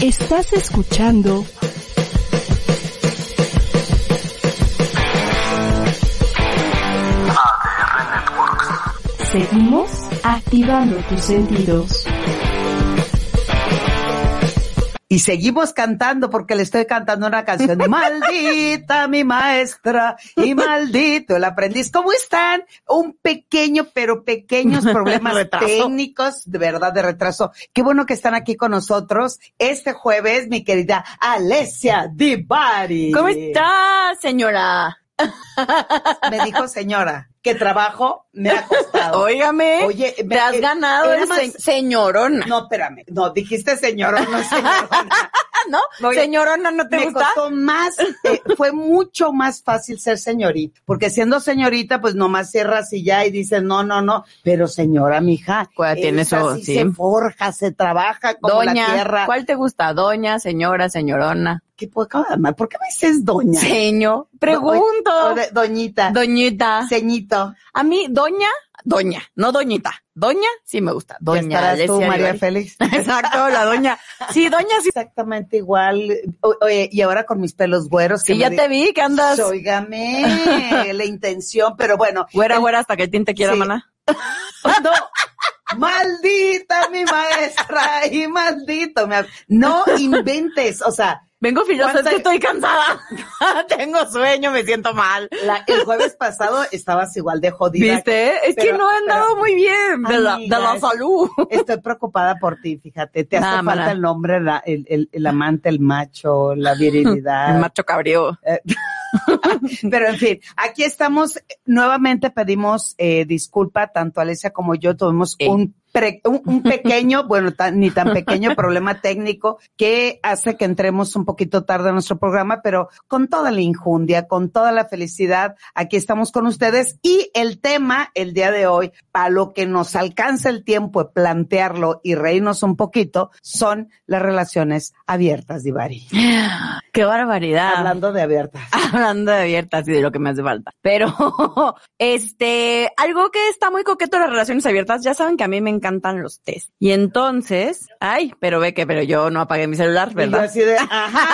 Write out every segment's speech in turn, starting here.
Estás escuchando ADR Networks. Seguimos activando tus sentidos. Y seguimos cantando porque le estoy cantando una canción. Maldita mi maestra y maldito el aprendiz. ¿Cómo están? Un pequeño, pero pequeños problemas técnicos, de verdad, de retraso. Qué bueno que están aquí con nosotros este jueves, mi querida Alessia Divari. ¿Cómo está, señora? Me dijo señora, que trabajo me ha costado. Óigame, Oye, me- te has eh, ganado el se- señorona. No, espérame. No, dijiste señora, no señorona. ¿No? Oye, señorona, ¿no te me gusta? costó más, eh, fue mucho más fácil ser señorita, porque siendo señorita, pues nomás cierras y ya y dices, no, no, no, pero señora, mija, Pues, tiene esa eso, sí se forja, se trabaja como la Doña, tierra. ¿cuál te gusta? Doña, señora, señorona. ¿Qué madre? ¿Por qué me dices doña? Señor, O pregunto. doñita, Doñita. A mí, doña, doña, no doñita. Doña, sí me gusta. ¿Qué Doña estarás tú, María. Félix? Exacto, la doña. Sí, doña, sí. Exactamente igual. O- Oye, y ahora con mis pelos güeros. que Sí, me ya te vi que andas Óigame, la intención, pero bueno. güera, el- güera hasta que el tinte quiera, Sí. maná. No, maldita mi maestra y maldito. No inventes, o sea, Vengo filosa, es ¿Cuánta- que estoy cansada. Tengo sueño, me siento mal. la- el jueves pasado estabas igual de jodida. ¿Viste? Es que no he andado pero- muy bien de la, de la salud. Estoy preocupada por ti, fíjate. Te hace falta el nombre, la- el, el- el amante, el macho, la virilidad. El macho cabrío. Pero en fin, aquí estamos. Nuevamente pedimos eh, disculpa, tanto Alicia como yo tuvimos Eh. un, pre- un, un pequeño, bueno, tan- ni tan pequeño problema técnico que hace que entremos un poquito tarde a nuestro programa, pero con toda la injundia, con toda la felicidad, aquí estamos con ustedes. Y el tema el día de hoy, para lo que nos alcanza el tiempo de plantearlo y reírnos un poquito, son las relaciones abiertas, Divari. Qué barbaridad. Hablando de abiertas. Hablando de abiertas y de lo que me hace falta. Pero, este, algo que está muy coqueto las relaciones abiertas, ya saben que a mí me encantan los test. Y entonces, ay, pero ve que, pero yo no apagué mi celular, ¿verdad? así de, ajá.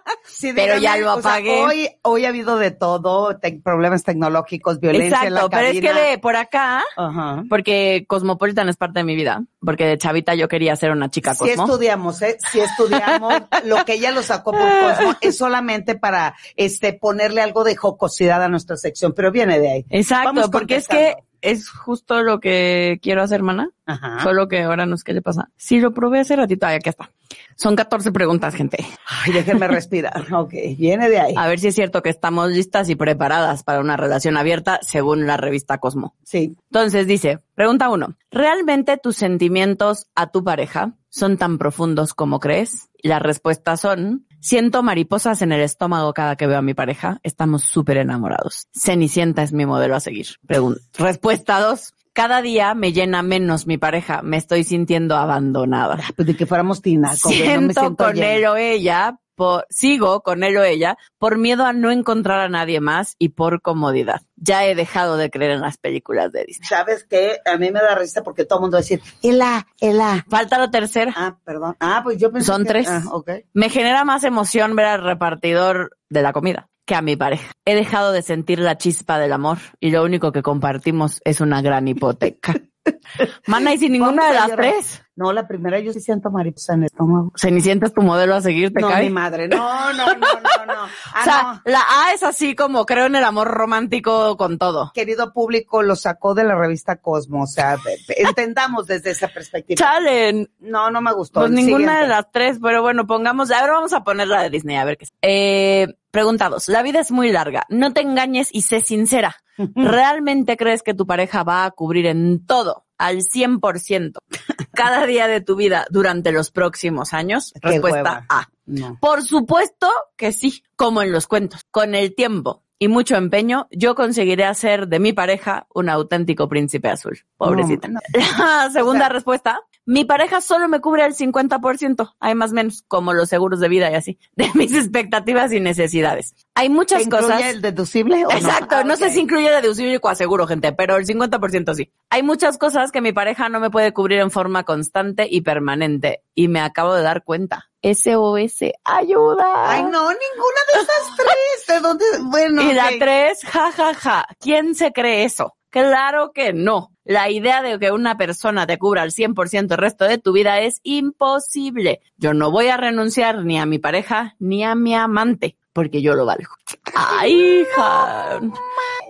Sí, Pero ya lo sea, apagué. hoy, hoy ha habido de todo, te- problemas tecnológicos, violencia en la Exacto, pero es que de por acá, Ajá. porque Cosmopolitan es parte de mi vida, porque de chavita yo quería ser una chica Sí Cosmo. estudiamos, ¿eh? Sí estudiamos. Lo que ella lo sacó por Cosmo es solamente para, este, ponerle algo de jocosidad a nuestra sección, pero viene de ahí. Exacto, porque es que. Es justo lo que quiero hacer, mana. Ajá. Solo que ahora no sé qué le pasa. Sí, lo probé hace ratito. Ay, aquí está. Son 14 preguntas, gente. Ay, déjenme respirar. Ok, viene de ahí. A ver si es cierto que estamos listas y preparadas para una relación abierta según la revista Cosmo. Sí. Entonces dice, pregunta uno, ¿realmente tus sentimientos a tu pareja son tan profundos como crees? Las respuestas son, siento mariposas en el estómago cada que veo a mi pareja, estamos súper enamorados. Cenicienta es mi modelo a seguir. Pregun- respuesta dos, cada día me llena menos mi pareja, me estoy sintiendo abandonada. Pues de que fuéramos Tina. no me Siento siento con llena. él o ella, por- sigo con él o ella, por miedo a no encontrar a nadie más y por comodidad. Ya he dejado de creer en las películas de Disney. ¿Sabes qué? A mí me da risa porque todo el mundo va a decir, Ela, Ela. Falta la tercera. Ah, perdón. Ah, pues yo pensé Son que- tres. Ah, ok. Me genera más emoción ver al repartidor de la comida que a mi pareja. He dejado de sentir la chispa del amor y lo único que compartimos es una gran hipoteca. Mana, y sin ninguna de las tres. No, la primera yo sí siento mariposa en el estómago. Cenicienta es tu modelo a seguir, ¿te no, cae? mi madre. No, no, no, no, no. Ah, o sea, no. la A es así como creo en el amor romántico con todo. Querido público, lo sacó de la revista Cosmo. O sea, entendamos desde esa perspectiva. Chalen, No, no me gustó. Pues El ninguna siguiente. de las tres, pero bueno, pongamos, ahora vamos a poner la de Disney, a ver qué es. Eh, preguntados, la vida es muy larga, no te engañes y sé sincera. ¿Realmente crees que tu pareja va a cubrir en todo, al 100%, cada día de tu vida durante los próximos años? Respuesta. A. No. Por supuesto que sí, como en los cuentos. Con el tiempo y mucho empeño, yo conseguiré hacer de mi pareja un auténtico príncipe azul. Pobrecita. No, no. La segunda O sea- respuesta. Mi pareja solo me cubre el 50%, hay más o menos, como los seguros de vida y así, de mis expectativas y necesidades. Hay muchas ¿Te incluye cosas. el deducible o no? Exacto, Ah, no sé si incluye deducible y coaseguro, gente, pero el 50% sí. Hay muchas cosas que mi pareja no me puede cubrir en forma constante y permanente y me acabo de dar cuenta. SOS, ayuda. Ay, no, ninguna de esas tres. ¿De dónde? Bueno. Y la tres, ja, ja, ja. ¿Quién se cree eso? Claro que no. La idea de que una persona te cubra al 100% el resto de tu vida es imposible. Yo no voy a renunciar ni a mi pareja ni a mi amante porque yo lo valgo. Ay, hija.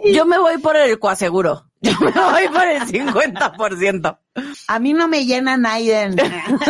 Yo me voy por el coaseguro. Yo me voy por el 50%. A mí no me llena Naiden.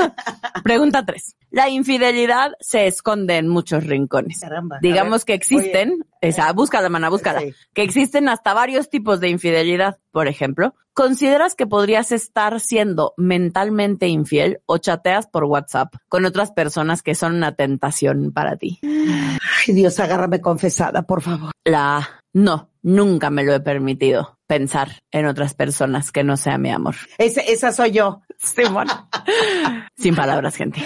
Pregunta tres. La infidelidad se esconde en muchos rincones. Caramba. Digamos ver. que existen, esa, búscala, mana, búscala, Sí. que existen hasta varios tipos de infidelidad. Por ejemplo, ¿consideras que podrías estar siendo mentalmente infiel o chateas por WhatsApp con otras personas que son una tentación para ti? Ay, Dios, agárrame confesada, por favor. La no, nunca me lo he permitido pensar en otras personas que no sea mi amor. Ese- esa soy yo. Sí, bueno. Sin palabras, gente.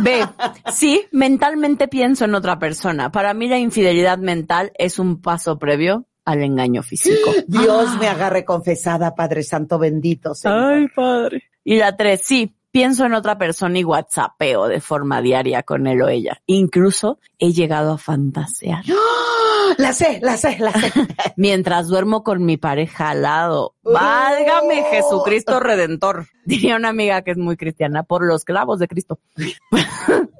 B. Sí, mentalmente pienso en otra persona. Para mí la infidelidad mental es un paso previo al engaño físico. Dios me agarre confesada, Padre Santo bendito. Señor. padre. Y la tres, sí, pienso en otra persona y whatsappeo de forma diaria con él o ella. Incluso he llegado a fantasear. La sé, la sé, la sé. Mientras duermo con mi pareja al lado. Válgame Oh. Jesucristo Redentor. Diría una amiga que es muy cristiana, por los clavos de Cristo.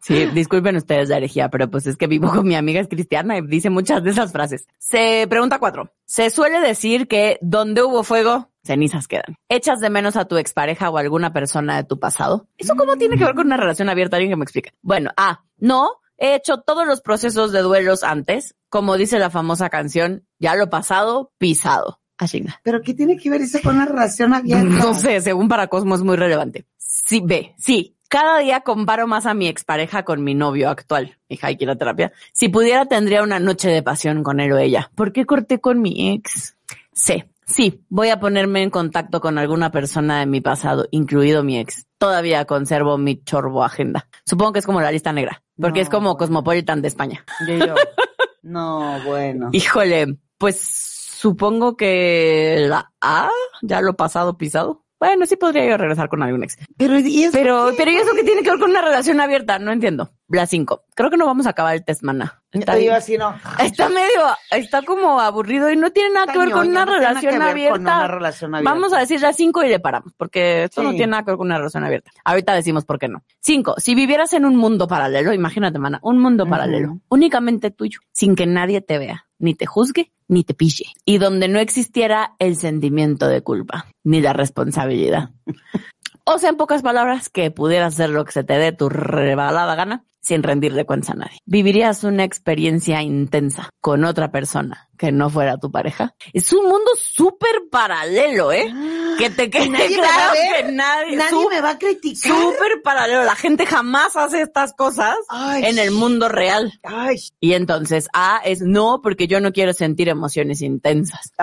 Sí, disculpen ustedes la herejía, pero pues es que vivo con mi amiga es cristiana y dice muchas de esas frases. Se pregunta cuatro. Se suele decir que donde hubo fuego, cenizas quedan. ¿Echas de menos a tu expareja o alguna persona de tu pasado? ¿Eso cómo tiene que ver con una relación abierta? Alguien que me explique. Bueno, ah, no, he hecho todos los procesos de duelos antes. Como dice la famosa canción, ya lo pasado, pisado. Ashinga. Pero ¿qué tiene que ver eso con una relación abierta? No sé, según para Cosmo es muy relevante. Sí, ve, sí. Cada día comparo más a mi expareja con mi novio actual, hija, hay que ir a terapia. Si pudiera, tendría una noche de pasión con él o ella. ¿Por qué corté con mi ex? Sí, sí, voy a ponerme en contacto con alguna persona de mi pasado, incluido mi ex. Todavía conservo mi chorbo agenda. Supongo que es como la lista negra, porque No, es como. Cosmopolitan de España. Yo, no, bueno. Híjole, pues supongo que la A, ya lo pasado pisado. Bueno, sí podría yo regresar con algún ex. Pero, ¿y eso Pero, qué? pero ¿y eso que tiene que ver con una relación abierta? No entiendo. La 5. Creo que no vamos a acabar el test, mana. Está, Yo así no. está medio, está como aburrido y no tiene nada que ver con una no tiene nada relación que ver abierta. con una relación abierta. Vamos a decir la 5 y le paramos, porque esto no tiene nada que ver con una relación abierta. Ahorita decimos por qué no. 5. Si vivieras en un mundo paralelo, imagínate, mana, un mundo paralelo, únicamente tuyo, sin que nadie te vea, ni te juzgue, ni te pille. Y donde no existiera el sentimiento de culpa, ni la responsabilidad. O sea, en pocas palabras, que pudieras hacer lo que se te dé tu rebalada gana sin rendirle cuentas a nadie. ¿Vivirías una experiencia intensa con otra persona que no fuera tu pareja? Es un mundo súper paralelo, ¿eh? Que te quede nadie claro ver. que nadie, me va a criticar. súper paralelo. La gente jamás hace estas cosas Ay. en el mundo real. Ay. Y entonces, A es no, porque yo no quiero sentir emociones intensas.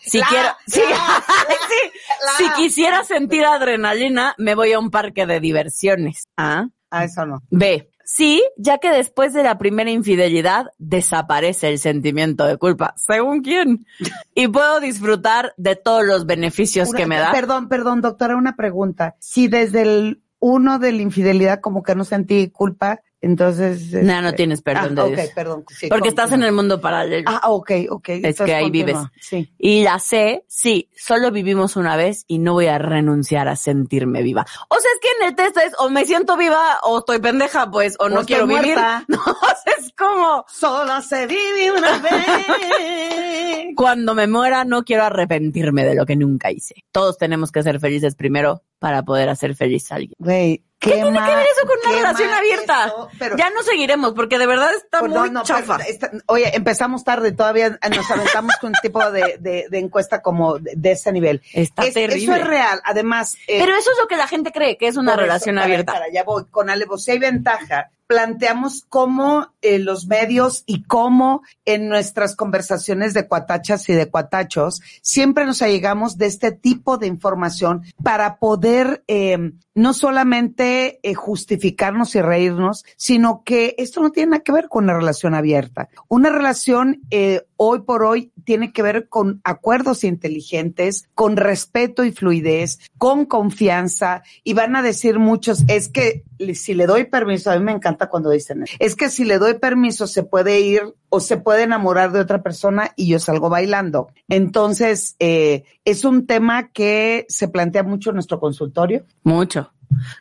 Si La- quiero, la- si quisiera sentir adrenalina, me voy a un parque de diversiones. ¿Ah? Ah, eso no. B. Sí, ya que después de la primera infidelidad desaparece el sentimiento de culpa, según quién. Y puedo disfrutar de todos los beneficios Una- que me da. Perdón, perdón, doctora, una pregunta. Si desde el uno de la infidelidad como que no sentí culpa, entonces... No, no este, tienes perdón ah, de Dios. perdón. sí, Porque estás en el mundo paralelo. Ah, ok, ok. Es que ahí vives. Sí. Y la C, sí, solo vivimos una vez y no voy a renunciar a sentirme viva. O sea, es que en el test es o me siento viva o estoy pendeja, pues, o, no quiero vivir. muerta. No, o sea, es como Solo se vive una vez. cuando me muera no quiero arrepentirme de lo que nunca hice. Todos tenemos que ser felices primero para poder hacer feliz a alguien. Güey, ¿Qué tiene que ver eso con una relación abierta? eso, pero- ya no seguiremos porque de verdad está muy no, chafa. está- oye, empezamos tarde, todavía nos aventamos con un tipo de, de, de encuesta como de, de ese nivel. Está Es- terrible. Eso es real. Además, eh, Pero eso es lo que la gente cree que es una eso, relación para- abierta. para, ya voy. Con alevosía y ventaja, planteamos cómo eh, los medios y cómo en nuestras conversaciones de cuatachas y de cuatachos siempre nos allegamos de este tipo de información para poder eh, no solamente eh, justificarnos y reírnos, sino que esto no tiene nada que ver con una relación abierta. Una relación eh, hoy por hoy tiene que ver con acuerdos inteligentes, con respeto y fluidez, con confianza, y van a decir muchos, es que si le doy permiso, a mí me encanta cuando dicen, es que si le doy permiso se puede ir o se puede enamorar de otra persona y yo salgo bailando. Entonces, eh, es un tema que se plantea mucho en nuestro consultorio. Mucho.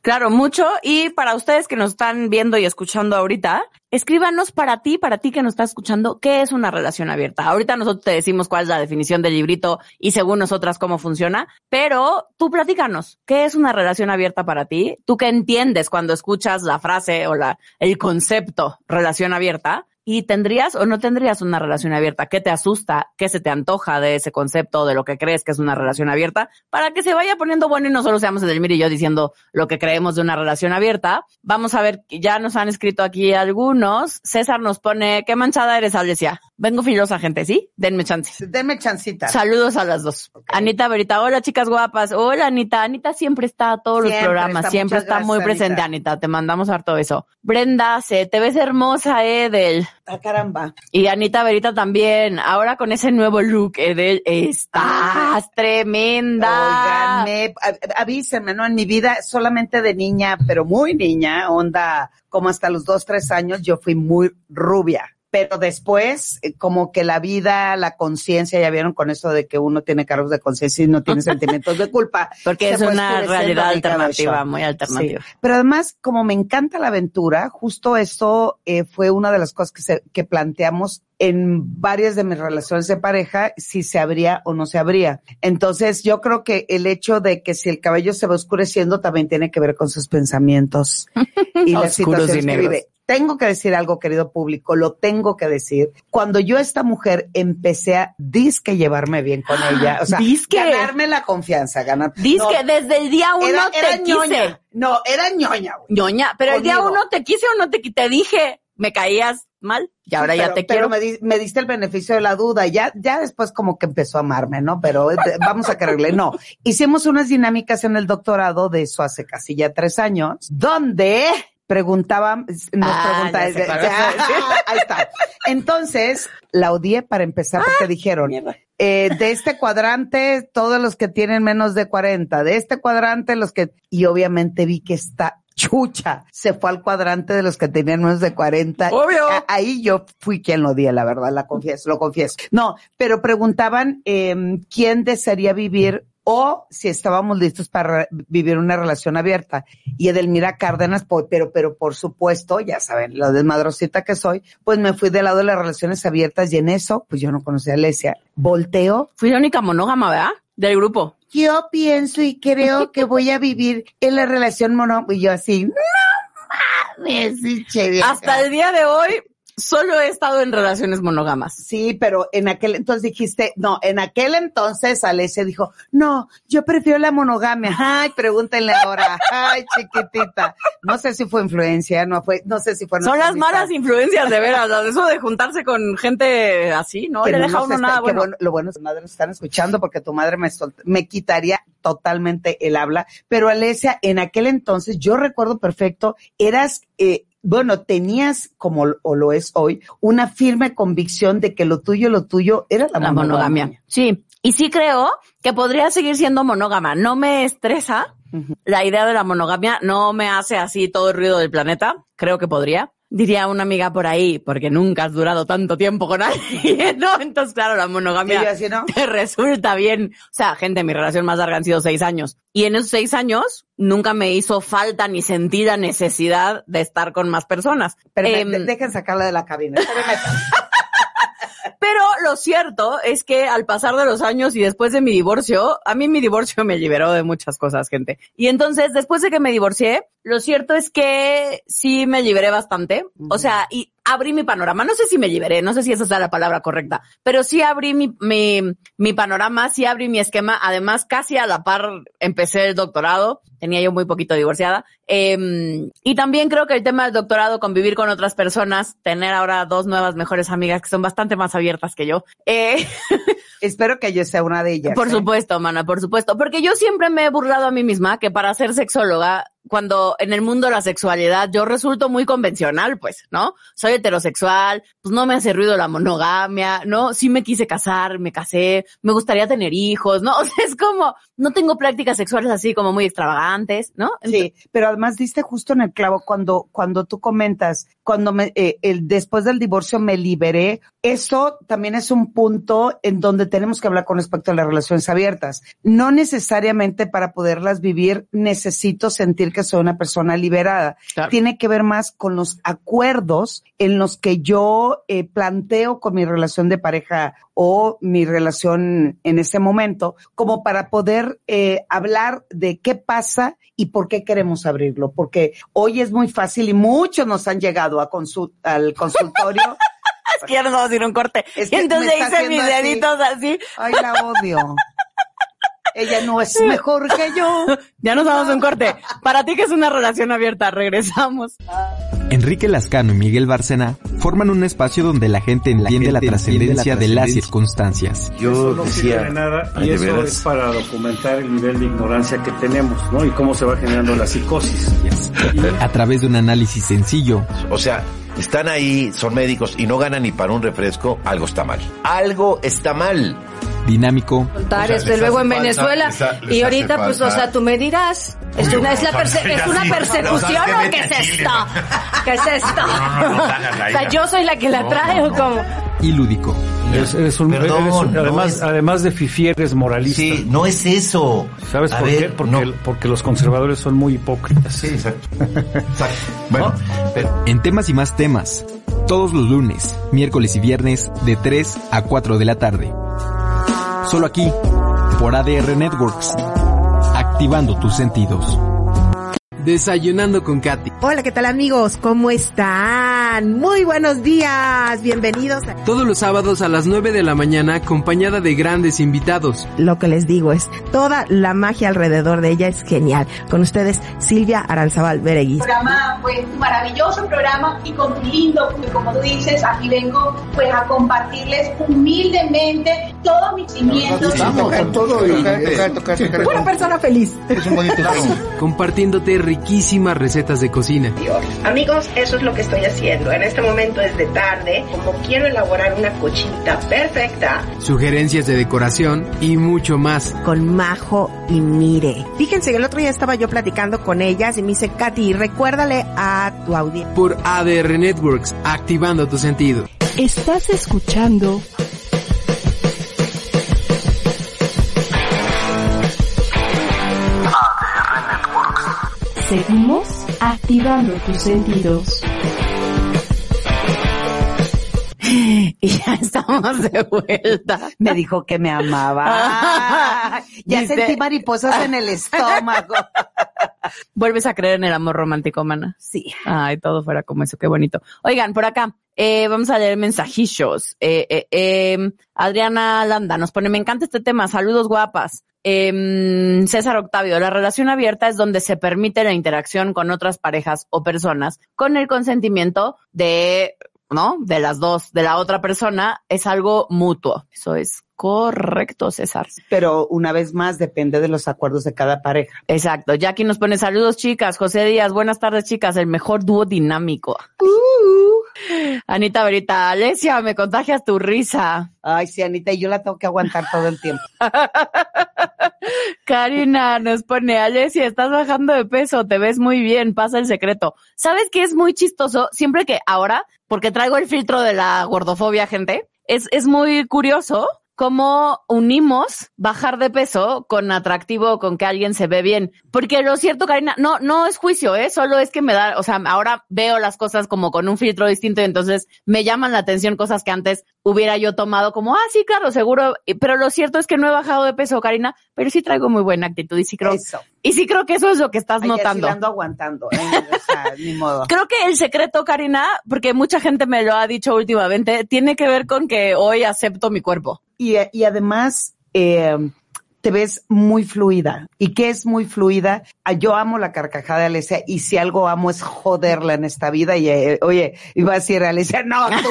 Claro, mucho. Y para ustedes que nos están viendo y escuchando ahorita, escríbanos para ti, para ti que nos estás escuchando, ¿qué es una relación abierta? Ahorita nosotros te decimos cuál es la definición del librito y según nosotras cómo funciona, pero tú platícanos, ¿qué es una relación abierta para ti? ¿Tú qué entiendes cuando escuchas la frase o la, el concepto relación abierta? ¿Y tendrías o no tendrías una relación abierta? ¿Qué te asusta? ¿Qué se te antoja de ese concepto, de lo que crees que es una relación abierta? Para que se vaya poniendo bueno y no solo seamos Edelmir y yo diciendo lo que creemos de una relación abierta. Vamos a ver, ya nos han escrito aquí algunos. César nos pone, ¿qué manchada eres, Alesia? Vengo filosa, gente, ¿sí? Denme chance. Denme chancita. Saludos a las dos. Anita Verita, hola chicas guapas. Hola Anita. Anita siempre está a todos los programas, está. siempre está muy presente, Anita. Anita. Te mandamos harto eso. Brenda C, te ves hermosa, Edel. Ah, caramba. Y Anita Verita también. Ahora con ese nuevo look, Edel, estás tremenda. Oiganme, avísenme, ¿no? En mi vida, solamente de niña, pero muy niña, onda, como hasta los dos, tres años, yo fui muy rubia. Pero después, eh, como que la vida, la conciencia, ya vieron con eso de que uno tiene cargos de conciencia y no tiene sentimientos de culpa. Porque es una realidad alternativa, muy alternativa. Sí. Pero además, como me encanta la aventura, justo eso eh, fue una de las cosas que, se, que planteamos en varias de mis relaciones de pareja, si se abría o no se abría. Entonces, yo creo que el hecho de que si el cabello se va oscureciendo también tiene que ver con sus pensamientos y las y situaciones que vive. Tengo que decir algo, querido público, lo tengo que decir. Cuando yo esta mujer empecé a disque llevarme bien con ella, o sea, Disque. ganarme la confianza, ganar. Dice No, que desde el día uno era, te era quise. ñoña. No, era ñoña, güey. ñoña, pero el día uno te quise o no te, qui- te dije, me caías mal y ahora Sí, ya te pero quiero. me, di- me diste el beneficio de la duda. Ya, ya después como que empezó a amarme, ¿no? Pero eh, vamos a creerle. No. Hicimos unas dinámicas en el doctorado de eso hace casi ya tres años, donde preguntaban, nos Ah, pregunta- ya sé cuál vas a decir. ahí está. Entonces, la odié para empezar porque dijeron, eh, de este cuadrante, todos los que tienen menos de 40, de este cuadrante, los que, y obviamente vi que está chucha, se fue al cuadrante de los que tenían menos de 40. Obvio. Ahí yo fui quien lo odié, la verdad, la confieso, lo confieso. No, pero preguntaban em, quién desearía vivir o si estábamos listos para vivir una relación abierta. Y Edelmira Cárdenas, pero, pero por supuesto, ya saben, la desmadrosita que soy, pues me fui del lado de las relaciones abiertas y en eso, pues yo no conocía a Alesia. Volteo. Fui la única monógama, ¿verdad? Del grupo. Yo pienso y creo que voy a vivir en la relación mono, y yo así, no mames, pinche vieja". Hasta el día de hoy, solo he estado en relaciones monógamas. Sí, pero en aquel entonces dijiste, no, en aquel entonces Alesia dijo, no, yo prefiero la monogamia. Ay, pregúntenle ahora. Ay, chiquitita. No sé si fue influencia, no fue, no sé si fue Son las malas influencias, de veras. Eso de juntarse con gente así, no Que le no deja uno está- nada bueno. Lo bueno es que tu madre nos están escuchando porque tu madre me, me quitaría totalmente el habla. Pero Alesia, en aquel entonces, yo recuerdo perfecto, eras, eh, bueno, tenías, como o lo es hoy, una firme convicción de que lo tuyo, lo tuyo era la, La monogamia. Sí. Y sí creo que podría seguir siendo monógama. No me estresa la idea de la monogamia, no me hace así todo el ruido del planeta. Creo que podría. Diría una amiga por ahí, porque nunca has durado tanto tiempo con alguien, ¿no? Entonces, claro, la monogamia yo así, ¿no? te resulta bien. O sea, gente, mi relación más larga han sido seis años. Y en esos seis años nunca me hizo falta ni sentí la necesidad de estar con más personas. Pero me- de- dejen sacarla de la cabina. Pero lo cierto es que al pasar de los años y después de mi divorcio, a mí mi divorcio me liberó de muchas cosas, gente. Y entonces, después de que me divorcié, lo cierto es que sí me liberé bastante. O sea, y abrí mi panorama. No sé si me liberé, no sé si esa es la palabra correcta, pero sí abrí mi, mi, mi panorama, sí abrí mi esquema. Además, casi a la par empecé el doctorado. Tenía yo muy poquito divorciada. Eh, y también creo que el tema del doctorado, convivir con otras personas, tener ahora dos nuevas mejores amigas que son bastante más abiertas que yo. Eh, Espero que yo sea una de ellas. por ¿eh? supuesto, mana, por supuesto. Porque yo siempre me he burlado a mí misma que para ser sexóloga, cuando en el mundo de la sexualidad yo resulto muy convencional, pues, ¿no? Soy heterosexual, pues no me hace ruido la monogamia, ¿no? Sí me quise casar, me casé, me gustaría tener hijos, ¿no? O sea, es como, no tengo prácticas sexuales así como muy extravagantes, ¿no? Sí, pero además diste justo en el clavo cuando, cuando tú comentas, cuando me, eh, el, después del divorcio me liberé, eso también es un punto en donde tenemos que hablar con respecto a las relaciones abiertas. No necesariamente para poderlas vivir necesito sentir que soy una persona liberada. Claro. Tiene que ver más con los acuerdos en los que yo eh, planteo con mi relación de pareja o mi relación en ese momento, como para poder eh, hablar de qué pasa y por qué queremos abrirlo. Porque hoy es muy fácil y muchos nos han llegado a al consultorio. Es que ya nos vamos a ir un corte. Es que entonces hice mis haciendo así. deditos así. Ay, la odio. Ella no es mejor que yo. Ya nos vamos a un corte. Para ti que es una relación abierta, regresamos. Enrique Lascano y Miguel Bárcena forman un espacio donde la gente entiende la trascendencia de las circunstancias. Yo eso no sirve decía, de nada y de eso veras. es para documentar el nivel de ignorancia que tenemos, ¿no? Y cómo se va generando la psicosis. A través de un análisis sencillo, o sea, están ahí, son médicos y no ganan ni para un refresco, algo está mal. Algo está mal. Dinámico, contar, O sea, les luego en falta- Venezuela les ha- les y ahorita pues o sea tú me dirás es una es la perse- es una persecución o qué es esto qué es esto o sea yo soy la que la trae o cómo y lúdico. Eres, eres un, Perdón, eres un- no además, es- además de fifi eres moralista. Sí, no es eso. ¿Sabes A por ver, qué? Porque, no. porque los conservadores son muy hipócritas. Sí, exacto. Exacto. Bueno, pero En temas y más temas, todos los lunes, miércoles y viernes de 3 a 4 de la tarde. Solo aquí, por ADR Networks, activando tus sentidos. Desayunando con Katy. Hola, ¿qué tal amigos? ¿Cómo están? Muy buenos días, bienvenidos. a- Todos los sábados a las 9 de la mañana acompañada de grandes invitados. Lo que les digo es, toda la magia alrededor de ella es genial. Con ustedes, Silvia Aranzabal Beregui. programa, pues un maravilloso programa y con lindo, porque como tú dices, aquí vengo pues a compartirles humildemente todos mis cimientos. tocar todo y tocar, tocar, tocar. Una persona feliz. Es un bonito. Compartiéndote riquísimas recetas de cocina. Amigos, eso es lo que estoy haciendo. En este momento es de tarde, como quiero elaborar una cochinita perfecta. Sugerencias de decoración y mucho más. Con Majo y Mire. Fíjense que el otro día estaba yo platicando con ellas y me dice, Katy, recuérdale a tu audiencia. Por ADR Networks, activando tu sentido. Estás escuchando Seguimos activando tus sentidos. Y ya estamos de vuelta. Me dijo que me amaba. Ah, ya Dice- sentí mariposas en el estómago. ¿Vuelves a creer en el amor romántico, mana? Sí. Ay, todo fuera como eso, qué bonito. Oigan, por acá, eh, vamos a leer mensajillos. Eh, eh, eh, Adriana Landa nos pone, me encanta este tema, saludos guapas. Eh, César Octavio, la relación abierta es donde se permite la interacción con otras parejas o personas con el consentimiento de, ¿no? De las dos, de la otra persona, es algo mutuo. Eso es correcto, César. Pero una vez más depende de los acuerdos de cada pareja. Exacto. Jackie nos pone saludos, chicas. José Díaz, buenas tardes, chicas. El mejor dúo dinámico. Anita Verita, Alesia, me contagias tu risa. Ay, sí, Anita, y yo la tengo que aguantar todo el tiempo. Karina nos pone, Alesia, estás bajando de peso, te ves muy bien, pasa el secreto. ¿Sabes qué es muy chistoso? Siempre que ahora, porque traigo el filtro de la gordofobia, gente, es, es muy curioso cómo unimos bajar de peso con atractivo, con que alguien se ve bien. Porque lo cierto, Karina, no, no es juicio, ¿eh? Solo es que me da, o sea, ahora veo las cosas como con un filtro distinto y entonces me llaman la atención cosas que antes hubiera yo tomado como, ah, sí, claro, seguro. Pero lo cierto es que no he bajado de peso, Karina, pero sí traigo muy buena actitud y sí creo. Y sí creo que eso es lo que estás Ay, notando. ando aguantando, ¿eh? O sea, ni modo. Creo que el secreto, Karina, porque mucha gente me lo ha dicho últimamente, tiene que ver con que hoy acepto mi cuerpo. Y, y además, eh, te ves muy fluida. ¿Y qué es muy fluida? Ah, Yo amo la carcajada de Alicia y si algo amo es joderla en esta vida. Y eh, oye, iba a decir a Alicia, no, tú.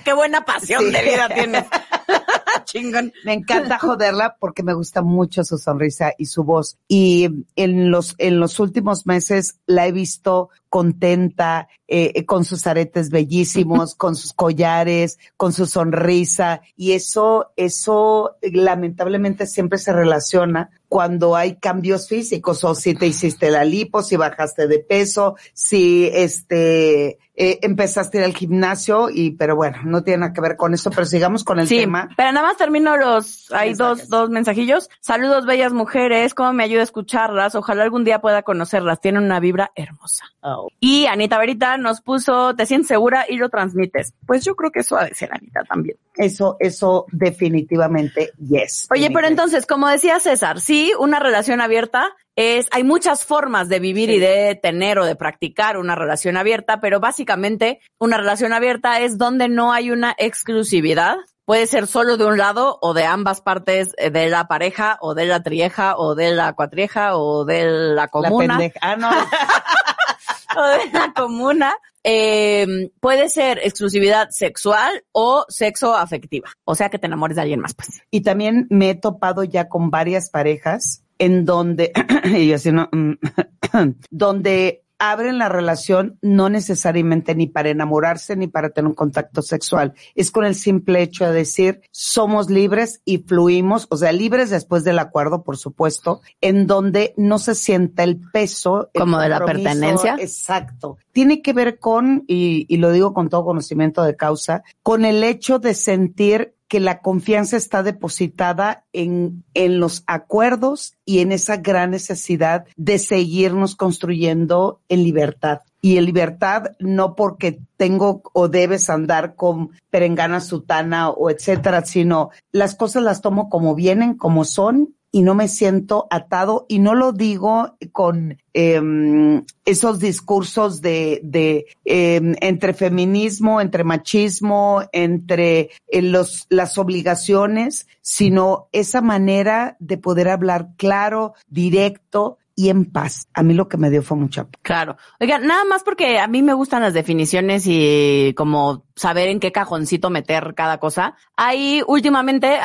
Qué buena pasión Sí. de vida tienes. Chingón. Me encanta joderla porque me gusta mucho su sonrisa y su voz. Y en los, en los últimos meses la he visto contenta, eh, con sus aretes bellísimos, con sus collares, con su sonrisa. Y eso, eso eh, lamentablemente siempre se relaciona cuando hay cambios físicos o si te hiciste la lipo, si bajaste de peso, si este eh, empezaste a ir al gimnasio y pero bueno, no tiene nada que ver con eso, pero sigamos con el Sí, tema. pero nada más termino los, hay dos, dos mensajillos. Saludos, bellas mujeres, cómo me ayuda a escucharlas. Ojalá algún día pueda conocerlas. Tienen una vibra hermosa. Y Anita Verita nos puso, te sientes segura y lo transmites. Pues yo creo que eso ha de ser Anita también. Eso, eso definitivamente, yes. Oye, pero entonces, como decía César, sí, una relación abierta es, hay muchas formas de vivir y de tener o de practicar una relación abierta, pero básicamente una relación abierta es donde no hay una exclusividad. Puede ser solo de un lado o de ambas partes eh, de la pareja o de la trieja o de la cuatrieja o de la La comuna. pendeja. Ah, no. o de la comuna. Eh, puede ser exclusividad sexual o sexo afectiva. O sea que te enamores de alguien más, pues. Y también me he topado ya con varias parejas en donde, y así no, mm, donde abren la relación no necesariamente ni para enamorarse ni para tener un contacto sexual. Es con el simple hecho de decir somos libres y fluimos, o sea, libres después del acuerdo, por supuesto, en donde no se sienta el peso. el Como de la pertenencia. Exacto. Tiene que ver con, y, y lo digo con todo conocimiento de causa, con el hecho de sentir que la confianza está depositada en, en los acuerdos y en esa gran necesidad de seguirnos construyendo en libertad. Y en libertad no porque tengo o debes andar con perengana sutana o etcétera, sino las cosas las tomo como vienen, como son y no me siento atado y no lo digo con em, esos discursos de, de em, entre feminismo, entre machismo, entre eh, los, las obligaciones, sino esa manera de poder hablar claro, directo y en paz. A mí lo que me dio fue mucha paz. Claro. Oigan, nada más porque a mí me gustan las definiciones y como saber en qué cajoncito meter cada cosa. Hay últimamente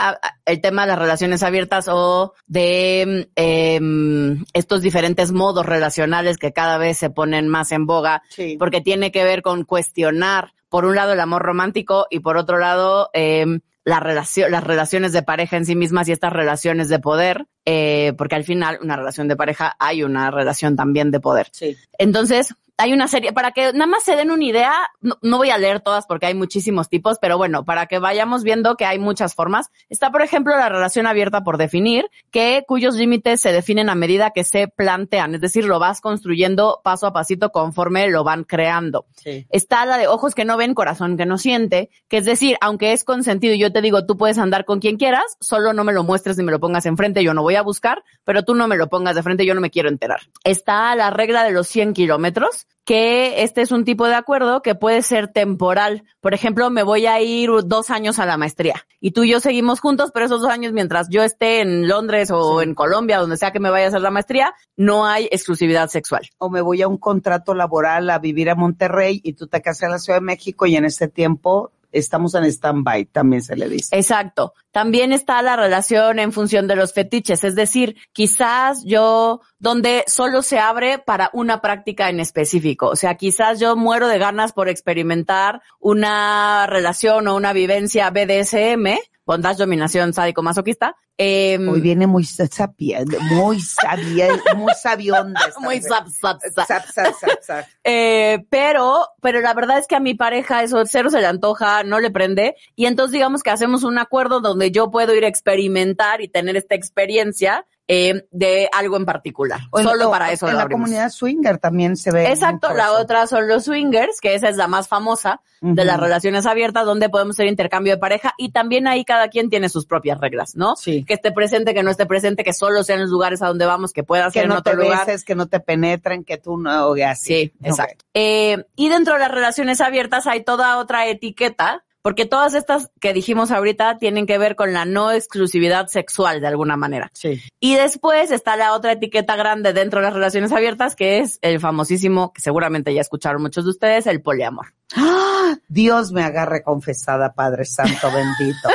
el tema de las relaciones abiertas o de em, estos diferentes modos relacionales que cada vez se ponen más en boga porque tiene que ver con cuestionar, por un lado, el amor romántico y por otro lado, em, la relación, las relaciones de pareja en sí mismas y estas relaciones de poder, eh, porque al final una relación de pareja hay una relación también de poder. Entonces, hay una serie, para que nada más se den una idea, no, no voy a leer todas porque hay muchísimos tipos, pero bueno, para que vayamos viendo que hay muchas formas. Está, por ejemplo, la relación abierta por definir, que cuyos límites se definen a medida que se plantean, es decir, lo vas construyendo paso a pasito conforme lo van creando. Está la de ojos que no ven, corazón que no siente, que es decir, aunque es consentido y yo te digo, tú puedes andar con quien quieras, solo no me lo muestres ni me lo pongas enfrente, yo no voy a buscar, pero tú no me lo pongas de frente, yo no me quiero enterar. Está la regla de los 100 kilómetros, que este es un tipo de acuerdo que puede ser temporal. Por ejemplo, me voy a ir dos años a la maestría y tú y yo seguimos juntos, pero esos dos años mientras yo esté en Londres o en Colombia, donde sea que me vaya a hacer la maestría, no hay exclusividad sexual. O me voy a un contrato laboral a vivir a Monterrey y tú te casas en la Ciudad de México y en ese tiempo estamos en stand-by, también se le dice. Exacto. También está la relación en función de los fetiches, es decir, quizás yo, donde solo se abre para una práctica en específico. O sea, quizás yo muero de ganas por experimentar una relación o una vivencia BDSM, bondage, dominación, sádico, masoquista. em, Hoy viene muy sabia, muy sabia, muy sabionda. Muy sap, sap. Sap, sap, sap, sap. Eh, pero, pero la verdad es que a mi pareja eso cero se le antoja, no le prende. Y entonces digamos que hacemos un acuerdo donde yo puedo ir a experimentar y tener esta experiencia eh, de algo en particular. O Solo para eso En lo la abrimos. comunidad swinger también se ve. Exacto, la otra son los swingers, que esa es la más famosa de las relaciones abiertas, donde podemos hacer intercambio de pareja y también ahí cada quien tiene sus propias reglas, ¿no? Sí. Que esté presente, que no esté presente, que solo sea en los lugares a donde vamos, que pueda ser Que en no otro te lugar. beses, que no te penetren, que tú no, o así. Sí, exacto. Eh, y dentro de las relaciones abiertas hay toda otra etiqueta, porque todas estas que dijimos ahorita tienen que ver con la no exclusividad sexual de alguna manera. Sí. Y después está la otra etiqueta grande dentro de las relaciones abiertas, que es el famosísimo, que seguramente ya escucharon muchos de ustedes, el poliamor. ¡Ah! Dios me agarre confesada, Padre Santo bendito.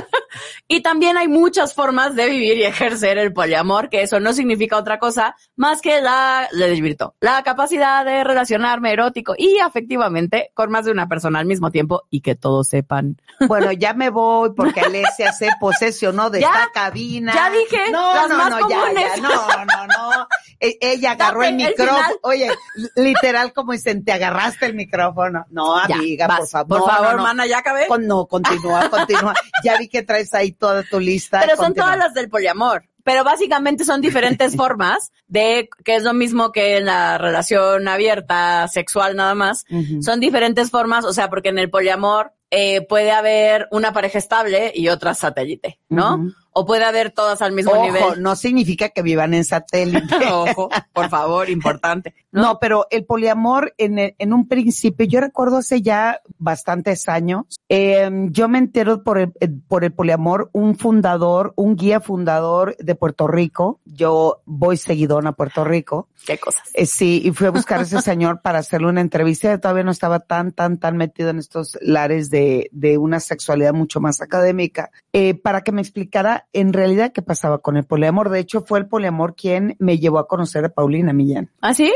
Y también hay muchas formas de vivir y ejercer el poliamor, que eso no significa otra cosa más que la, le desvirto, la capacidad de relacionarme erótico y afectivamente con más de una persona al mismo tiempo y que todos sepan. Bueno, ya me voy porque Alesia se posesionó de Ya, esta cabina. ya dije, no, las no, más no, ya, comunes. ya, no, no, no. E- ella agarró Date el micrófono. Oye, literal como dicen, te agarraste el micrófono. No, Ya, amiga, vas. por favor. Por favor, no, no. mana, ya acabé. Con- no, continúa, continúa. Ya vi que traes ahí toda tu lista. Pero son todas las del poliamor. Pero básicamente son diferentes formas de, que es lo mismo que en la relación abierta, sexual nada más. Son diferentes formas, o sea, porque en el poliamor eh, puede haber una pareja estable y otra satélite, ¿no? O puede haber todas al mismo Ojo, nivel. no significa que vivan en satélite. Ojo, por favor, importante. No, pero el poliamor en, el- en un principio, yo recuerdo hace ya bastantes años, eh, yo me entero por el, eh, por el poliamor, un fundador, un guía fundador de Puerto Rico, yo voy seguidón a Puerto Rico, Qué cosas. eh, sí, y fui a buscar a ese señor para hacerle una entrevista. Yo todavía no estaba tan, tan, tan metido en estos lares de, de una sexualidad mucho más académica, eh, para que me explicara en realidad qué pasaba con el poliamor. De hecho, fue el poliamor quien me llevó a conocer a Paulina Millán. ¿Ah, sí?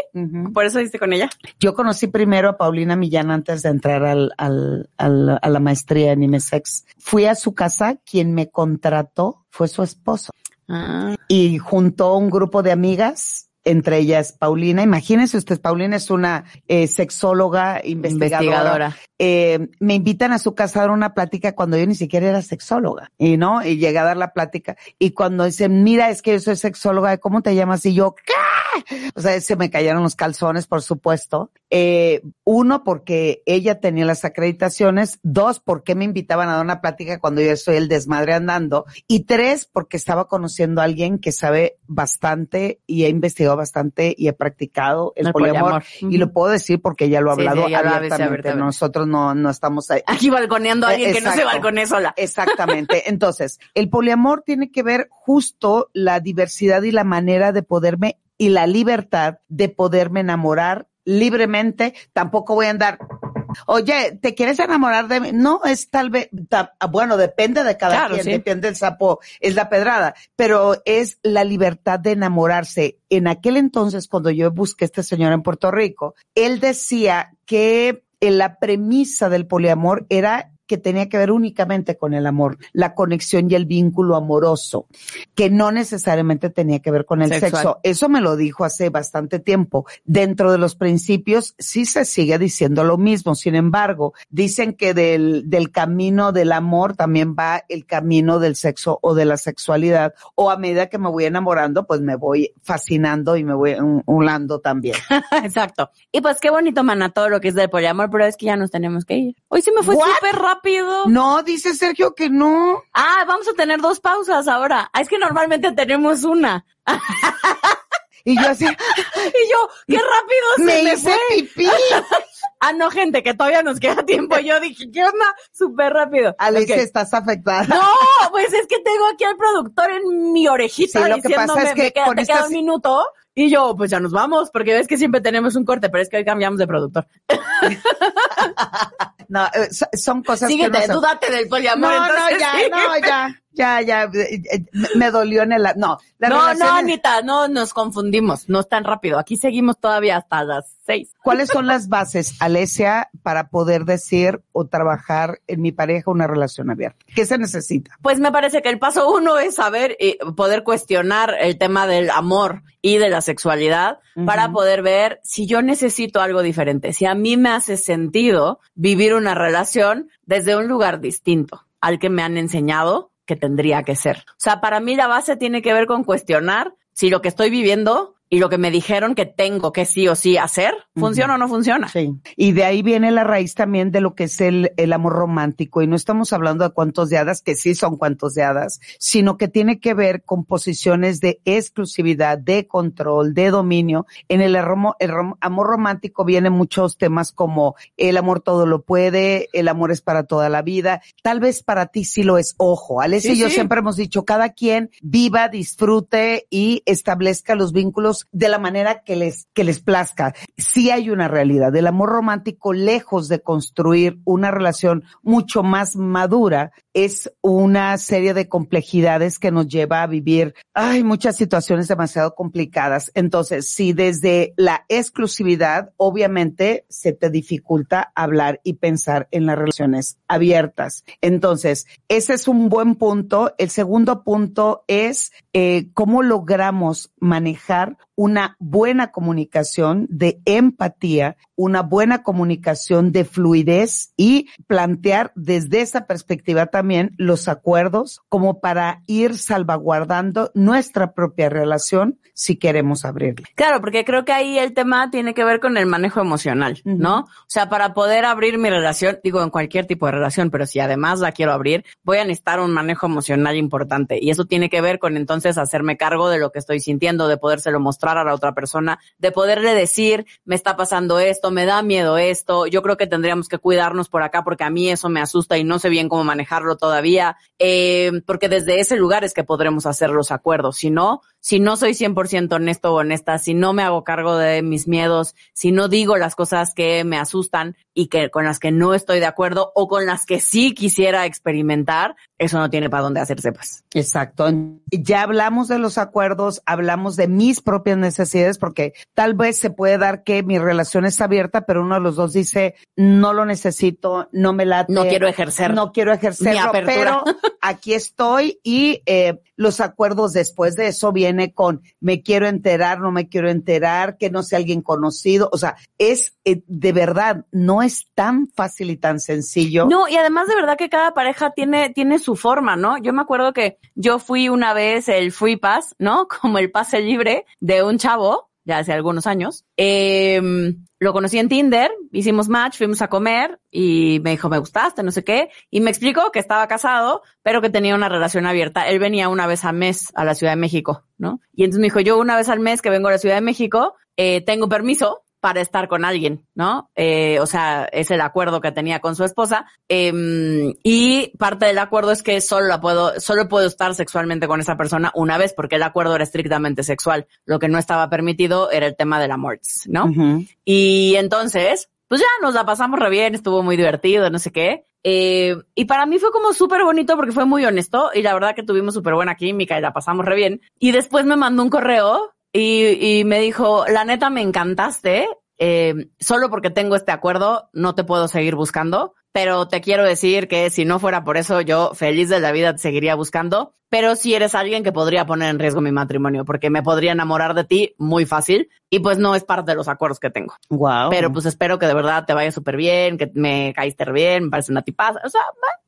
¿Por eso diste con ella? Yo conocí primero a Paulina Millán antes de entrar al, al, al- a la maestría en IMESEX. Fui a su casa, quien me contrató fue su esposo. Ah, Y juntó un grupo de amigas, entre ellas Paulina. Imagínense usted, Paulina es una eh, sexóloga investigadora. investigadora. Eh, me invitan a su casa a dar una plática cuando yo ni siquiera era sexóloga, y no, y llegué a dar la plática, y cuando dicen, mira, es que yo soy sexóloga, ¿cómo te llamas? Y yo, ¿qué? O sea, se me cayeron los calzones, por supuesto. Eh, uno, porque ella tenía las acreditaciones, dos, porque me invitaban a dar una plática cuando yo soy el desmadre andando, y tres, porque estaba conociendo a alguien que sabe bastante y ha investigado bastante y ha practicado el, El poliamor, poliamor. y lo puedo decir porque ella lo ha hablado sí, abiertamente. Nosotros no, no estamos ahí. Aquí balconeando a alguien que no se balconee sola. Exactamente. Entonces, el poliamor tiene que ver justo la diversidad y la manera de poderme y la libertad de poderme enamorar libremente. Tampoco voy a andar. Oye, ¿te quieres enamorar de mí? No, es tal vez, ta- bueno, depende de cada Claro, quien, sí. depende del sapo, es la pedrada, pero es la libertad de enamorarse. En aquel entonces, cuando yo busqué a este señor en Puerto Rico, él decía que eh, la premisa del poliamor era que tenía que ver únicamente con el amor, la conexión y el vínculo amoroso, que no necesariamente tenía que ver con el Sexual. sexo. Eso me lo dijo hace bastante tiempo. Dentro de los principios sí se sigue diciendo lo mismo. Sin embargo, dicen que del, del camino del amor también va el camino del sexo o de la sexualidad. O a medida que me voy enamorando, pues me voy fascinando y me voy un- unlando también. Exacto. Y pues qué bonito, mana, todo lo que es del poliamor, pero es que ya nos tenemos que ir. Hoy sí me fue súper rápido. No, dice Sergio que no. Ah, vamos a tener dos pausas ahora. Ah, es que normalmente tenemos una. Y yo así, Y yo, qué rápido se me me, hice fue. pipí. Ah, no, gente, que todavía nos queda tiempo. Yo dije, ¿qué onda? Súper rápido. Alicia, Ok. estás afectada. No, pues es que tengo aquí al productor en mi orejita Sí, lo que pasa es que me queda, con te queda estas- un minuto. Y yo, pues ya nos vamos, porque ves que siempre tenemos un corte, pero es que hoy cambiamos de productor. No, eh, so- son cosas Síguete, que no dúdate del poliamor. No, no, ya, sí. no, ya, ya, ya, eh, eh, me- dolió en el, no, la No, no, Anita, no nos confundimos, no es tan rápido. Aquí seguimos todavía hasta las seis. ¿cuáles son las bases, Alesia, para poder decir o trabajar en mi pareja una relación abierta? ¿Qué se necesita? Pues me parece que el paso uno es saber y poder cuestionar el tema del amor y de la sexualidad para poder ver si yo necesito algo diferente, si a mí me hace sentido vivir una relación desde un lugar distinto al que me han enseñado que tendría que ser. O sea, para mí la base tiene que ver con cuestionar si lo que estoy viviendo y lo que me dijeron que tengo que sí o sí hacer, ¿funciona o no funciona? Sí. Y de ahí viene la raíz también de lo que es el, el amor romántico. Y no estamos hablando de cuantos de hadas, que sí son cuantos de hadas, sino que tiene que ver con posiciones de exclusividad, de control, de dominio. En el, arromo- el rom- amor romántico vienen muchos temas como el amor todo lo puede, el amor es para toda la vida. Tal vez para ti sí lo es. Ojo, Alessia Sí, y yo sí. siempre hemos dicho, cada quien viva, disfrute y establezca los vínculos de la manera que les, que les plazca. Sí hay una realidad. El amor romántico, lejos de construir una relación mucho más madura, es una serie de complejidades que nos lleva a vivir, ay, muchas situaciones demasiado complicadas. Entonces, si desde la exclusividad, obviamente, se te dificulta hablar y pensar en las relaciones abiertas. Entonces, ese es un buen punto. El segundo punto es eh, cómo logramos manejar una buena comunicación de empatía, una buena comunicación de fluidez y plantear desde esa perspectiva también los acuerdos como para ir salvaguardando nuestra propia relación si queremos abrirla. Claro, porque creo que ahí el tema tiene que ver con el manejo emocional, ¿no? O sea, para poder abrir mi relación, digo en cualquier tipo de relación, pero si además la quiero abrir, voy a necesitar un manejo emocional importante. Y eso tiene que ver con entonces hacerme cargo de lo que estoy sintiendo, de podérselo mostrar a la otra persona, de poderle decir, me está pasando esto, me da miedo esto, yo creo que tendríamos que cuidarnos por acá porque a mí eso me asusta y no sé bien cómo manejarlo todavía, eh, porque desde ese lugar es que podremos hacer los acuerdos. Si no, si no soy 100% honesto o honesta, si no me hago cargo de mis miedos, si no digo las cosas que me asustan y que con las que no estoy de acuerdo o con las que sí quisiera experimentar, eso no tiene para dónde hacerse, pues. Exacto. Ya hablamos de los acuerdos, hablamos de mis propias necesidades, porque tal vez se puede dar que mi relación es abierta, pero uno de los dos dice, no lo necesito, no me late. No quiero ejercer. No quiero apertura. pero aquí estoy y eh, los acuerdos después de eso viene con me quiero enterar, no me quiero enterar, que no sea alguien conocido. O sea, es eh, de verdad, no es tan fácil y tan sencillo. No, y además de verdad que cada pareja tiene, tiene su forma, ¿no? Yo me acuerdo que yo fui una vez el free pass, ¿no? Como el pase libre de un chavo, ya hace algunos años. Eh, lo conocí en Tinder, hicimos match, fuimos a comer y me dijo, me gustaste, no sé qué. Y me explicó que estaba casado, pero que tenía una relación abierta. Él venía una vez al mes a la Ciudad de México, ¿no? Y entonces me dijo, yo una vez al mes que vengo a la Ciudad de México, eh, tengo permiso para estar con alguien, ¿no? Eh, o sea, es el acuerdo que tenía con su esposa. Eh, y parte del acuerdo es que solo la puedo, solo puedo estar sexualmente con esa persona una vez, porque el acuerdo era estrictamente sexual. Lo que no estaba permitido era el tema del amor, ¿no? Ujú. Y entonces, pues ya nos la pasamos re bien, estuvo muy divertido, no sé qué. Eh, y para mí fue como súper bonito porque fue muy honesto y la verdad que tuvimos súper buena química y la pasamos re bien. Y después me mandó un correo y, y me dijo, la neta me encantaste, eh, solo porque tengo este acuerdo no te puedo seguir buscando, pero te quiero decir que si no fuera por eso yo feliz de la vida te seguiría buscando, pero si eres alguien que podría poner en riesgo mi matrimonio porque me podría enamorar de ti muy fácil y pues no es parte de los acuerdos que tengo. Wow. Pero pues espero que de verdad te vaya súper bien, que me caíste bien, me parece una tipaza. O sea,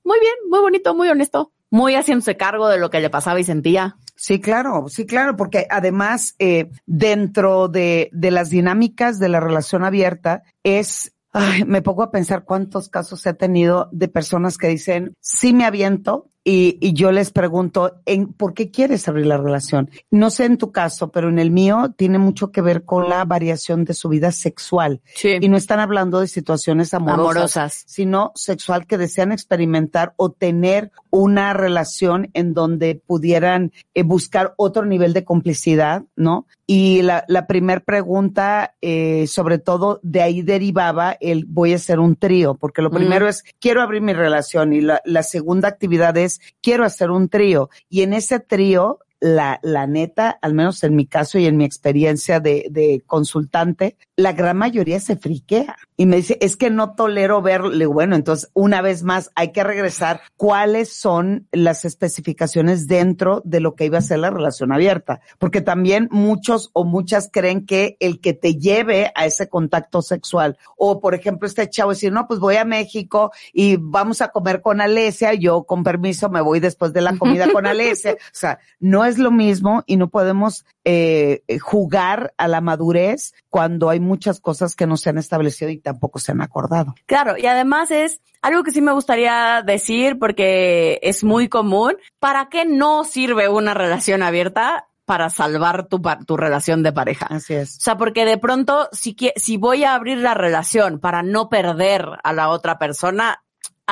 muy bien, muy bonito, muy honesto. Muy haciéndose cargo de lo que le pasaba y sentía. Sí, claro, sí, claro, porque además eh, dentro de, de las dinámicas de la relación abierta es, ay, me pongo a pensar cuántos casos he tenido de personas que dicen, sí me aviento. Y, y yo les pregunto, ¿en, ¿por qué quieres abrir la relación? No sé en tu caso, pero en el mío tiene mucho que ver con la variación de su vida sexual. Sí. Y no están hablando de situaciones amorosas, Amorosas. sino sexual que desean experimentar o tener una relación en donde pudieran eh, buscar otro nivel de complicidad, ¿no? Y la, la primer pregunta, eh, sobre todo de ahí derivaba el voy a hacer un trío, porque lo primero es quiero abrir mi relación y la, la segunda actividad es quiero hacer un trío. Y en ese trío, la, la neta, al menos en mi caso y en mi experiencia de, de consultante, la gran mayoría se friquea y me dice, es que no tolero verle. Bueno, entonces, una vez más, hay que regresar cuáles son las especificaciones dentro de lo que iba a ser la relación abierta. Porque también muchos o muchas creen que el que te lleve a ese contacto sexual, o por ejemplo, este chavo decir, no, pues voy a México y vamos a comer con Alesia, yo con permiso me voy después de la comida con Alesia. O sea, no es lo mismo y no podemos eh, jugar a la madurez cuando hay muchas cosas que no se han establecido y tampoco se han acordado. Claro, y además es algo que sí me gustaría decir porque es muy común. ¿Para qué no sirve una relación abierta? para salvar tu, tu relación de pareja. Así es. O sea, porque de pronto, si, si voy a abrir la relación para no perder a la otra persona,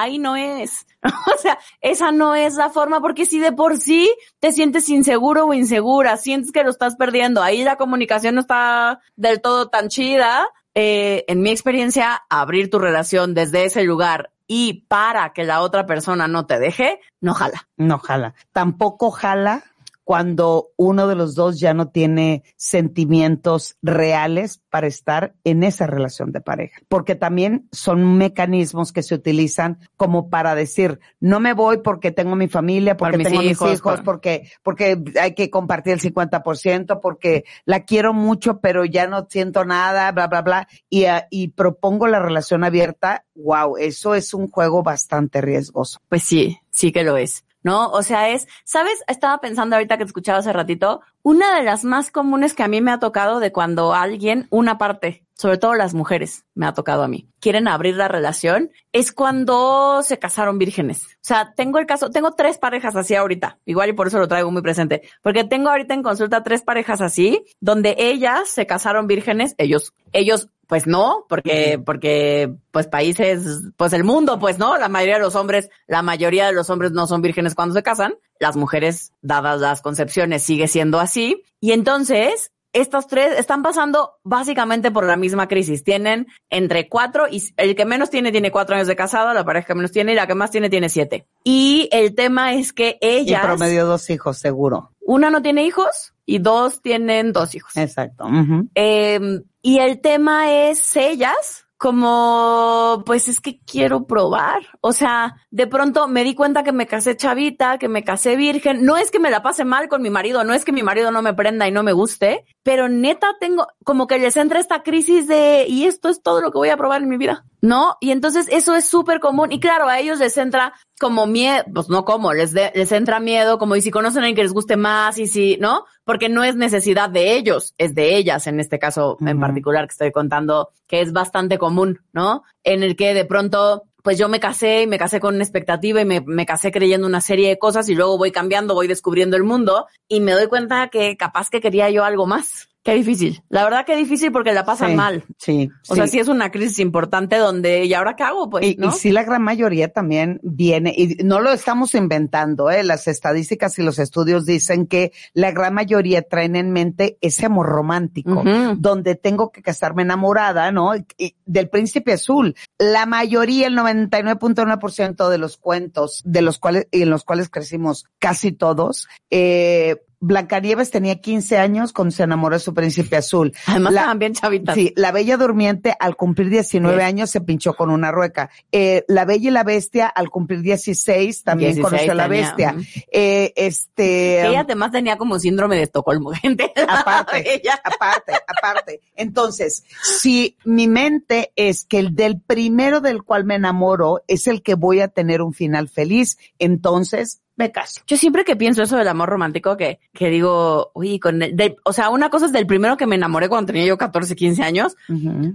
ahí no es. o sea, esa no es la forma, porque si de por sí te sientes inseguro o insegura, sientes que lo estás perdiendo, ahí la comunicación no está del todo tan chida. eh, en mi experiencia, abrir tu relación desde ese lugar y para que la otra persona no te deje, no jala. No jala. Tampoco jala cuando uno de los dos ya no tiene sentimientos reales para estar en esa relación de pareja. Porque también son mecanismos que se utilizan como para decir, no me voy porque tengo mi familia, porque mis tengo hijos, mis hijos, por- porque, porque hay que compartir el 50%, porque la quiero mucho, pero ya no siento nada, bla, bla, bla. Y, ah, y propongo la relación abierta. Wow, eso es un juego bastante riesgoso. Pues sí, sí que lo es. ¿No? O sea, es, ¿sabes? Estaba pensando ahorita que te escuchaba hace ratito, una de las más comunes que a mí me ha tocado de cuando alguien, una parte, sobre todo las mujeres, me ha tocado a mí, quieren abrir la relación, es cuando se casaron vírgenes. O sea, tengo el caso, tengo tres parejas así ahorita, igual y por eso lo traigo muy presente, porque tengo ahorita en consulta tres parejas así, donde ellas se casaron vírgenes, ellos, ellos pues no, porque, porque, pues países, pues el mundo, pues no, la mayoría de los hombres, la mayoría de los hombres no son vírgenes cuando se casan, las mujeres, dadas las concepciones, sigue siendo así, y entonces, estos tres están pasando básicamente por la misma crisis. Tienen entre cuatro y el que menos tiene tiene cuatro años de casado, la pareja que menos tiene y la que más tiene tiene siete. Y el tema es que Y ellas, promedio dos hijos, seguro. una no tiene hijos y dos tienen dos hijos. Exacto. Eh, y el tema es ellas, como, pues es que quiero probar. O sea, de pronto me di cuenta que me casé chavita, que me casé virgen. No es que me la pase mal con mi marido, no es que mi marido no me prenda y no me guste, pero neta tengo como que les entra esta crisis de, y esto es todo lo que voy a probar en mi vida. ¿No? Y entonces eso es súper común. Y claro, a ellos les entra como miedo, pues no como, les, de- les entra miedo, como y si conocen a alguien que les guste más y si, ¿no? Porque no es necesidad de ellos, es de ellas en este caso en particular que estoy contando, que es bastante común, ¿no? En el que de pronto, pues yo me casé y me casé con una expectativa y me, me casé creyendo una serie de cosas y luego voy cambiando, voy descubriendo el mundo y me doy cuenta que capaz que quería yo algo más. Qué difícil. La verdad que difícil porque la pasan Sí, mal. Sí. O sea, sí es una crisis importante donde, ¿y ahora qué hago? Pues, Y, ¿no? y sí, la gran mayoría también viene, y no lo estamos inventando, ¿eh? las estadísticas y los estudios dicen que la gran mayoría traen en mente ese amor romántico, donde tengo que casarme enamorada, ¿no? Y- del príncipe azul. La mayoría, el 99.1% de los cuentos de los cuales, y en los cuales crecimos casi todos, eh, Blancanieves tenía 15 años cuando se enamoró de su príncipe azul. Además La- estaban bien chavitas. Sí, la Bella Durmiente al cumplir 19 Sí. años se pinchó con una rueca. Eh, la Bella y la Bestia al cumplir 16 también 16 conoció a la tenía, Bestia. Eh, este, Ella además tenía como síndrome de Estocolmo, gente. aparte, Ella- aparte, aparte. Entonces, si mi mente es que el del primero del cual me enamoro es el que voy a tener un final feliz, entonces me caso. Yo siempre que pienso eso del amor romántico, que, que digo, uy, con el, del- o sea, una cosa es del primero que me enamoré cuando tenía yo 14, 15 años.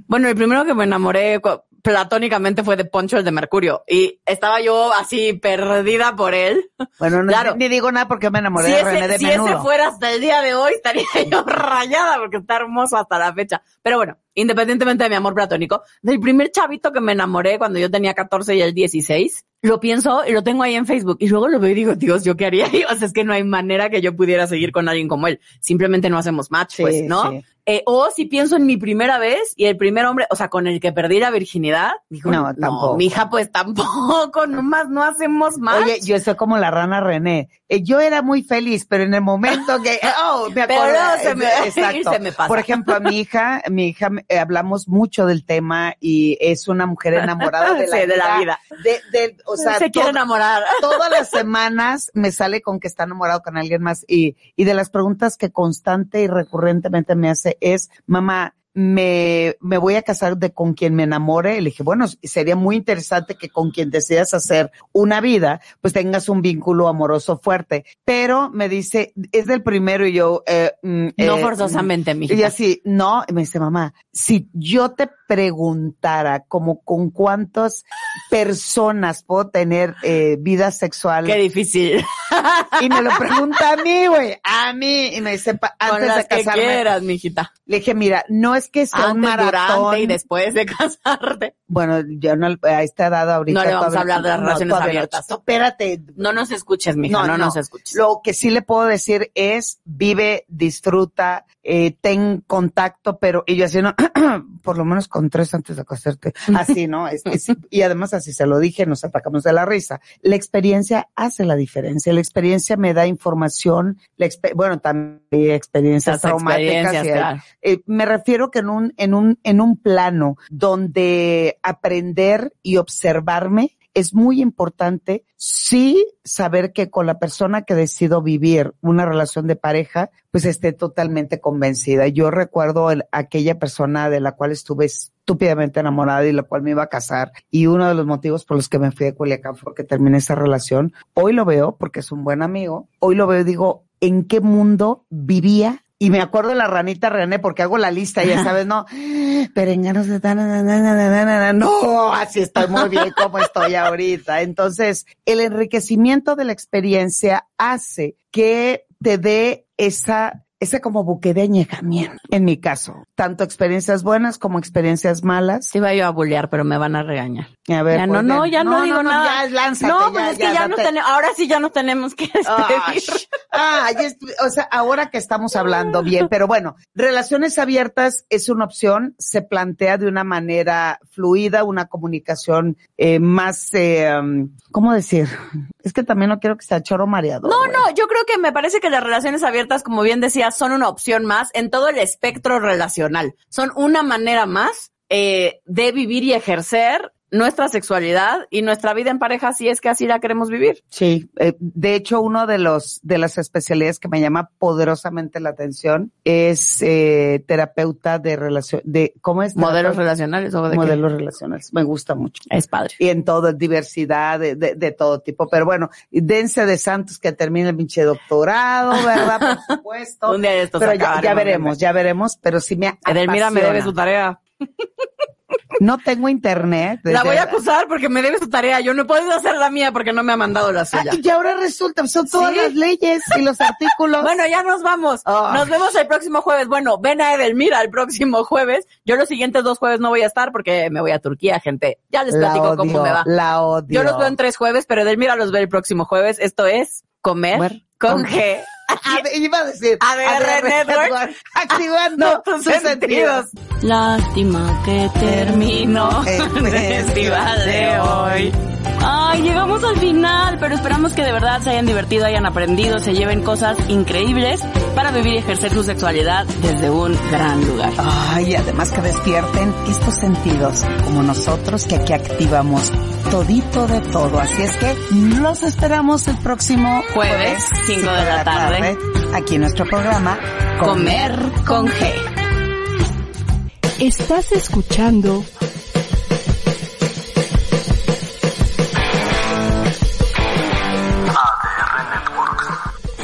Bueno, el primero que me enamoré platónicamente fue de Poncho, el de Mercurio. Y estaba yo así perdida por él. Bueno, no, Claro. ni digo nada porque me enamoré Si de René ese, de si Menudo. ese fuera hasta el día de hoy, estaría yo rayada porque está hermoso hasta la fecha. Pero bueno, independientemente de mi amor platónico, del primer chavito que me enamoré cuando yo tenía 14 y él 16, lo pienso y lo tengo ahí en Facebook. Y luego lo veo y digo, Dios, ¿yo qué haría? O sea, es que no hay manera que yo pudiera seguir con alguien como él. Simplemente no hacemos match, Sí, pues, ¿no? sí. Eh, o si pienso en mi primera vez y el primer hombre, o sea, con el que perdí la virginidad, digo, No, no, tampoco. mi hija, pues tampoco, nomás no hacemos match. Oye, yo estoy como la rana René. Eh, yo era muy feliz, pero en el momento que, oh, me Pero acuerdo. se me- Exacto. se me pasa. Por ejemplo, a mi hija, mi hija, eh, hablamos mucho del tema y es una mujer enamorada de la Sí, vida. de la vida. De, de- o sea, se quiere enamorar. todas las semanas me sale con que está enamorado con alguien más y, y de las preguntas que constante y recurrentemente me hace es, mamá, me, me voy a casar de con quien me enamore. Le dije, bueno, sería muy interesante que con quien decidas hacer una vida, pues tengas un vínculo amoroso fuerte. Pero me dice, es del primero y yo, eh, mm, No eh, forzosamente, mm, mija. Y así, no, y me dice, mamá, si yo te preguntara como con cuántas personas puedo tener eh, vida sexual. Qué difícil. Y me lo pregunta a mí, güey, a mí. Y me dice, Con antes las de que casarme. quieras, mijita. Le dije, mira, no es que sea un Antes, maratón. durante y después de casarte. Bueno, yo no, a esta edad ahorita. No le vamos a hablar de las no, relaciones todavía no. abiertas. Espérate. No nos escuches, mija, no, nos escuches. Lo que sí le puedo decir es, vive, disfruta, eh, ten contacto, pero, y yo así, no, por lo menos con tres antes de casarte. Así, ¿no? Es- es- y además así se lo dije, nos atacamos de la risa. La experiencia hace la diferencia. La experiencia me da información, la expe- bueno, también experiencias Las traumáticas. experiencias, y hay- claro. eh, me refiero en un, en un, en un plano donde aprender y observarme es muy importante, sí saber que con la persona que decido vivir una relación de pareja, pues esté totalmente convencida. Yo recuerdo el- aquella persona de la cual estuve estúpidamente enamorada y la cual me iba a casar. Y uno de los motivos por los que me fui de Culiacán fue que terminé esa relación. Hoy lo veo porque es un buen amigo. Hoy lo veo y digo, ¿en qué mundo vivía y me acuerdo de la ranita René porque hago la lista, ya sabes, no, perenganos de tan, no, así estoy muy bien como estoy ahorita. Entonces, el enriquecimiento de la experiencia hace que te dé esa, ese como buque de añejamiento, en mi caso. Tanto experiencias buenas como experiencias malas. Te iba yo a bullear, pero me van a regañar. A ver, ya pues, no, no, ya no, digo nada. Ya, lánzate, no, pues ya, es que ya, ya, no tenemos, ahora sí ya no tenemos que despedir. es- o sea, ahora que estamos hablando bien, pero bueno, relaciones abiertas es una opción, se plantea de una manera fluida, una comunicación eh, más, eh, um, ¿cómo decir? Es que también no quiero que sea choro mareado. No, no, yo creo que me parece que las relaciones abiertas, como bien son una opción más en todo el espectro relacional. Son una manera más eh, de vivir y ejercer nuestra sexualidad y nuestra vida en pareja si es que así la queremos vivir. Sí, eh, de hecho, uno de los de las especialidades que me llama poderosamente la atención es eh, terapeuta de relación, de cómo es Modelos terapeuta? relacionales o de qué? modelos relacionales. Me gusta mucho. Es padre. Y en todo, diversidad de, de, de todo tipo. Pero bueno, dense de santos que termine el pinche doctorado, ¿verdad? Por supuesto. Un día de estos Pero ya, ya veremos, ya veremos, pero sí me Edelmira me debe su tarea. No tengo internet. La voy a acusar porque me debe su tarea. Yo no he podido hacer la mía porque no me ha mandado la suya. Ah, y ahora resulta, son todas ¿Sí? las leyes y los artículos. Bueno, ya nos vamos. Ah. Nos vemos el próximo jueves. Bueno, ven a Edelmira el próximo jueves. Yo los siguientes dos jueves no voy a estar porque me voy a Turquía, gente. Ya les La platico odio, cómo me va. La odio. Yo los veo en tres jueves, pero Edelmira los ve el próximo jueves. Esto es Comer, con G. A ver, iba a decir. Network. Activando tus sentidos. Lástima que terminó El el festival de hoy. Ay, llegamos al final, pero esperamos que de verdad se hayan divertido, hayan aprendido, se lleven cosas increíbles para vivir y ejercer su sexualidad desde un gran lugar. Ay, además que despierten estos sentidos, como nosotros que aquí activamos todito de todo. Así es que los esperamos el próximo Jueves, cinco de la tarde. aquí en nuestro programa Comer con G. Estás escuchando